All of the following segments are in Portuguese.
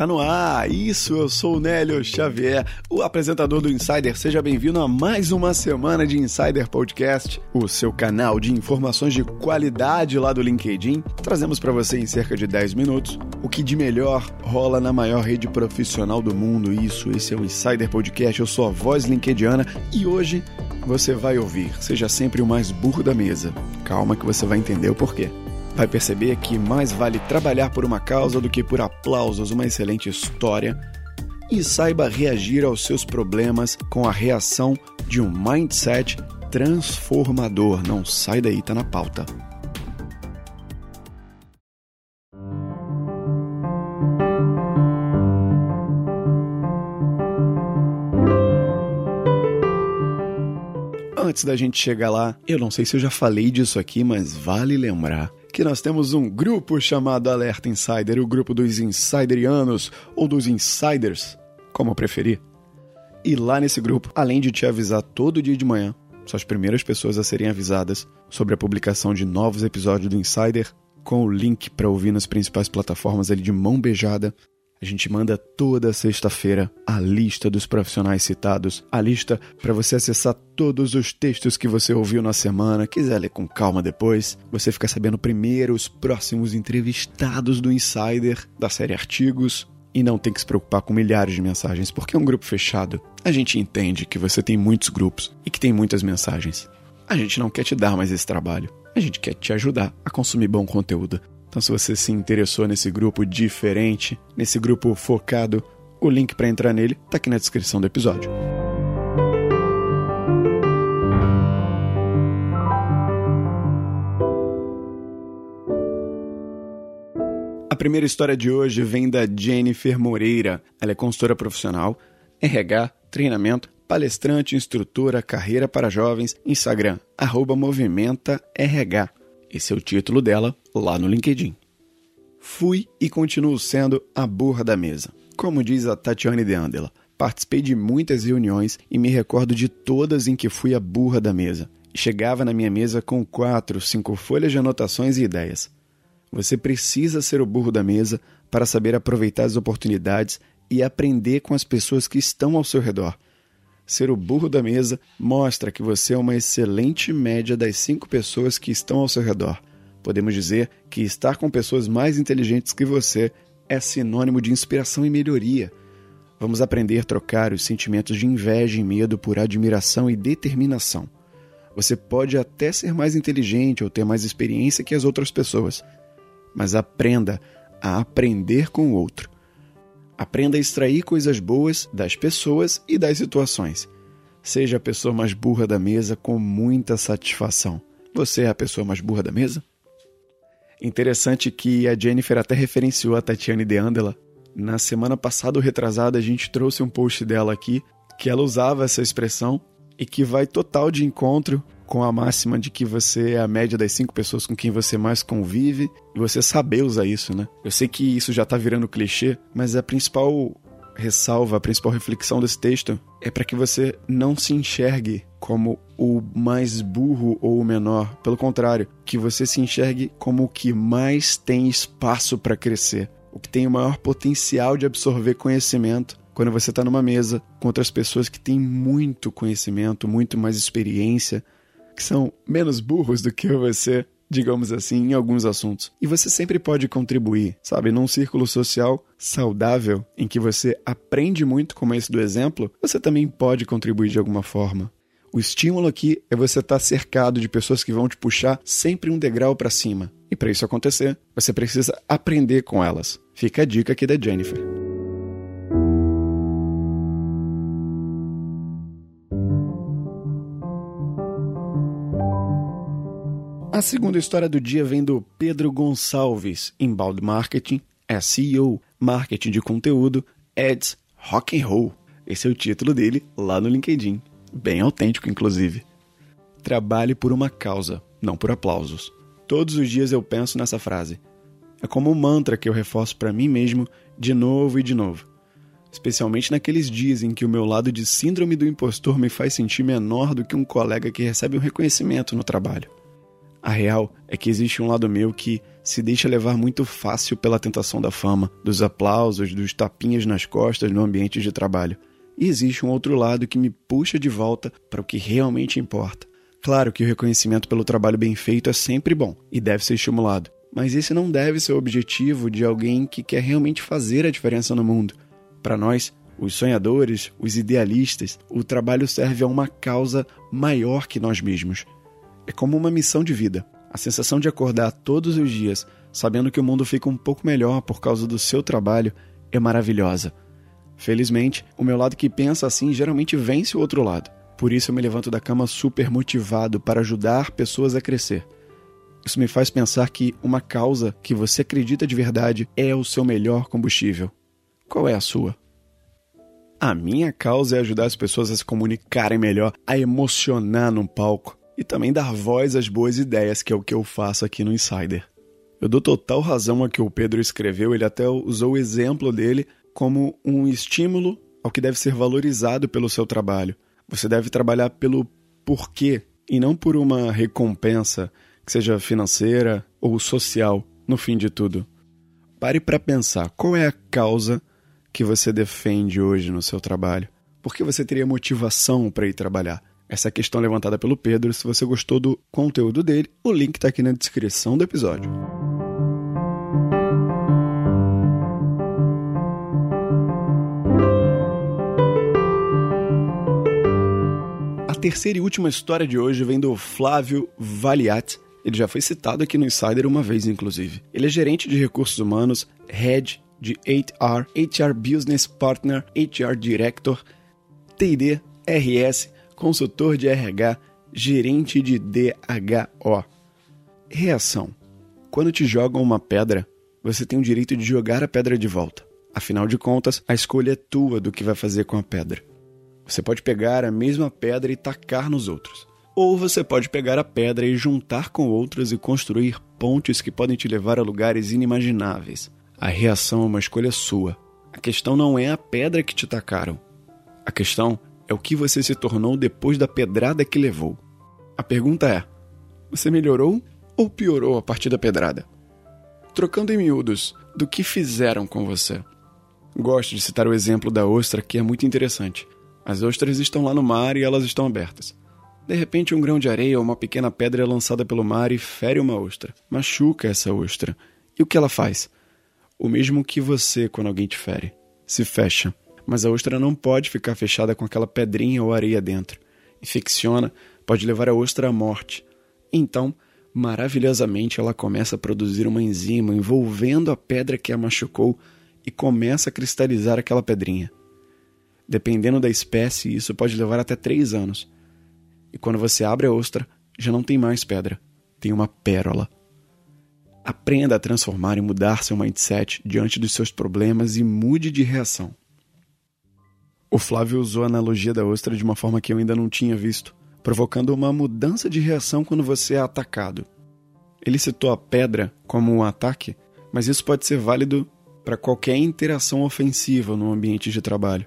Tá no ar, isso, eu sou o Nélio Xavier, o apresentador do Insider. Seja bem-vindo a mais uma semana de Insider Podcast, o seu canal de informações de qualidade lá do LinkedIn. Trazemos para você em cerca de 10 minutos o que de melhor rola na maior rede profissional do mundo. Isso, esse é o Insider Podcast, eu sou a voz linkediana e hoje você vai ouvir, seja sempre o mais burro da mesa. Calma que você vai entender o porquê vai perceber que mais vale trabalhar por uma causa do que por aplausos, uma excelente história. E saiba reagir aos seus problemas com a reação de um mindset transformador. Não sai daí, tá na pauta. Antes da gente chegar lá, eu não sei se eu já falei disso aqui, mas vale lembrar que nós temos um grupo chamado Alerta Insider, o grupo dos insiderianos ou dos insiders, como preferir. E lá nesse grupo, além de te avisar todo dia de manhã, são as primeiras pessoas a serem avisadas sobre a publicação de novos episódios do Insider, com o link para ouvir nas principais plataformas ali de mão beijada, a gente manda toda sexta-feira a lista dos profissionais citados, a lista para você acessar todos os textos que você ouviu na semana. Quiser ler com calma depois, você fica sabendo primeiro os próximos entrevistados do Insider, da série Artigos, e não tem que se preocupar com milhares de mensagens, porque é um grupo fechado. A gente entende que você tem muitos grupos e que tem muitas mensagens. A gente não quer te dar mais esse trabalho. A gente quer te ajudar a consumir bom conteúdo. Então, se você se interessou nesse grupo diferente, nesse grupo focado, o link para entrar nele está aqui na descrição do episódio. A primeira história de hoje vem da Jennifer Moreira. Ela é consultora profissional, RH, treinamento, palestrante, instrutora, carreira para jovens, Instagram, arroba movimenta RH. Esse é o título dela lá no LinkedIn. Fui e continuo sendo a burra da mesa. Como diz a Tatiane de Andela, participei de muitas reuniões e me recordo de todas em que fui a burra da mesa. Chegava na minha mesa com quatro, cinco folhas de anotações e ideias. Você precisa ser o burro da mesa para saber aproveitar as oportunidades e aprender com as pessoas que estão ao seu redor Ser o burro da mesa mostra que você é uma excelente média das cinco pessoas que estão ao seu redor. Podemos dizer que estar com pessoas mais inteligentes que você é sinônimo de inspiração e melhoria. Vamos aprender a trocar os sentimentos de inveja e medo por admiração e determinação. Você pode até ser mais inteligente ou ter mais experiência que as outras pessoas, mas aprenda a aprender com o outro. Aprenda a extrair coisas boas das pessoas e das situações. Seja a pessoa mais burra da mesa com muita satisfação. Você é a pessoa mais burra da mesa? Interessante que a Jennifer até referenciou a Tatiane de Andela. Na semana passada ou retrasada, a gente trouxe um post dela aqui que ela usava essa expressão e que vai total de encontro com a máxima de que você é a média das cinco pessoas com quem você mais convive e você saber usar isso, né? Eu sei que isso já tá virando clichê, mas a principal ressalva, a principal reflexão desse texto é para que você não se enxergue como o mais burro ou o menor. Pelo contrário, que você se enxergue como o que mais tem espaço para crescer, o que tem o maior potencial de absorver conhecimento quando você está numa mesa com outras pessoas que têm muito conhecimento, muito mais experiência, que são menos burros do que você, digamos assim, em alguns assuntos. E você sempre pode contribuir, sabe? Num círculo social saudável, em que você aprende muito, como esse do exemplo, você também pode contribuir de alguma forma. O estímulo aqui é você estar cercado de pessoas que vão te puxar sempre um degrau para cima. E para isso acontecer, você precisa aprender com elas. Fica a dica aqui da Jennifer. A segunda história do dia vem do Pedro Gonçalves, Inbound Marketing, SEO, Marketing de Conteúdo, Ads, Rock and Roll. Esse é o título dele lá no LinkedIn. Bem autêntico, inclusive. Trabalhe por uma causa, não por aplausos. Todos os dias eu penso nessa frase. É como um mantra que eu reforço para mim mesmo de novo e de novo. Especialmente naqueles dias em que o meu lado de síndrome do impostor me faz sentir menor do que um colega que recebe um reconhecimento no trabalho. A real é que existe um lado meu que se deixa levar muito fácil pela tentação da fama, dos aplausos, dos tapinhas nas costas no ambiente de trabalho. E existe um outro lado que me puxa de volta para o que realmente importa. Claro que o reconhecimento pelo trabalho bem feito é sempre bom e deve ser estimulado, mas esse não deve ser o objetivo de alguém que quer realmente fazer a diferença no mundo. Para nós, os sonhadores, os idealistas, o trabalho serve a uma causa maior que nós mesmos. É como uma missão de vida. A sensação de acordar todos os dias sabendo que o mundo fica um pouco melhor por causa do seu trabalho é maravilhosa. Felizmente, o meu lado que pensa assim geralmente vence o outro lado. Por isso eu me levanto da cama super motivado para ajudar pessoas a crescer. Isso me faz pensar que uma causa que você acredita de verdade é o seu melhor combustível. Qual é a sua? A minha causa é ajudar as pessoas a se comunicarem melhor, a emocionar no palco e também dar voz às boas ideias, que é o que eu faço aqui no Insider. Eu dou total razão a que o Pedro escreveu, ele até usou o exemplo dele como um estímulo ao que deve ser valorizado pelo seu trabalho. Você deve trabalhar pelo porquê e não por uma recompensa que seja financeira ou social no fim de tudo. Pare para pensar qual é a causa que você defende hoje no seu trabalho. Por que você teria motivação para ir trabalhar? Essa é a questão levantada pelo Pedro. Se você gostou do conteúdo dele, o link está aqui na descrição do episódio. terceira e última história de hoje vem do Flávio Valiat. Ele já foi citado aqui no Insider uma vez, inclusive. Ele é gerente de recursos humanos, head de HR, HR Business Partner, HR Director, TD, RS, consultor de RH, gerente de DHO. Reação: Quando te jogam uma pedra, você tem o direito de jogar a pedra de volta. Afinal de contas, a escolha é tua do que vai fazer com a pedra. Você pode pegar a mesma pedra e tacar nos outros. Ou você pode pegar a pedra e juntar com outras e construir pontes que podem te levar a lugares inimagináveis. A reação é uma escolha sua. A questão não é a pedra que te tacaram. A questão é o que você se tornou depois da pedrada que levou. A pergunta é: você melhorou ou piorou a partir da pedrada? Trocando em miúdos, do que fizeram com você? Gosto de citar o exemplo da ostra, que é muito interessante. As ostras estão lá no mar e elas estão abertas. De repente, um grão de areia ou uma pequena pedra é lançada pelo mar e fere uma ostra, machuca essa ostra. E o que ela faz? O mesmo que você quando alguém te fere: se fecha. Mas a ostra não pode ficar fechada com aquela pedrinha ou areia dentro. Infecciona, pode levar a ostra à morte. Então, maravilhosamente, ela começa a produzir uma enzima envolvendo a pedra que a machucou e começa a cristalizar aquela pedrinha. Dependendo da espécie, isso pode levar até três anos. E quando você abre a ostra, já não tem mais pedra, tem uma pérola. Aprenda a transformar e mudar seu mindset diante dos seus problemas e mude de reação. O Flávio usou a analogia da ostra de uma forma que eu ainda não tinha visto, provocando uma mudança de reação quando você é atacado. Ele citou a pedra como um ataque, mas isso pode ser válido para qualquer interação ofensiva no ambiente de trabalho.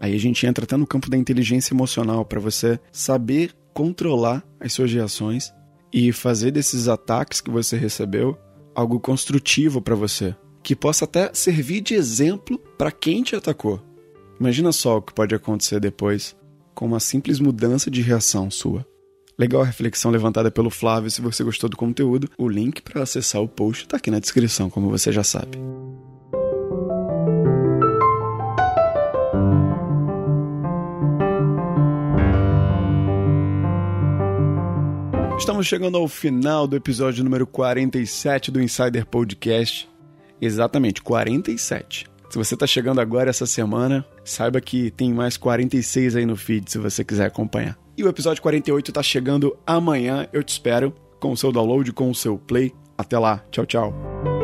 Aí a gente entra até no campo da inteligência emocional para você saber controlar as suas reações e fazer desses ataques que você recebeu algo construtivo para você, que possa até servir de exemplo para quem te atacou. Imagina só o que pode acontecer depois com uma simples mudança de reação sua. Legal a reflexão levantada pelo Flávio. Se você gostou do conteúdo, o link para acessar o post está aqui na descrição, como você já sabe. Estamos chegando ao final do episódio número 47 do Insider Podcast. Exatamente, 47. Se você está chegando agora essa semana, saiba que tem mais 46 aí no feed se você quiser acompanhar. E o episódio 48 está chegando amanhã. Eu te espero com o seu download, com o seu play. Até lá. Tchau, tchau.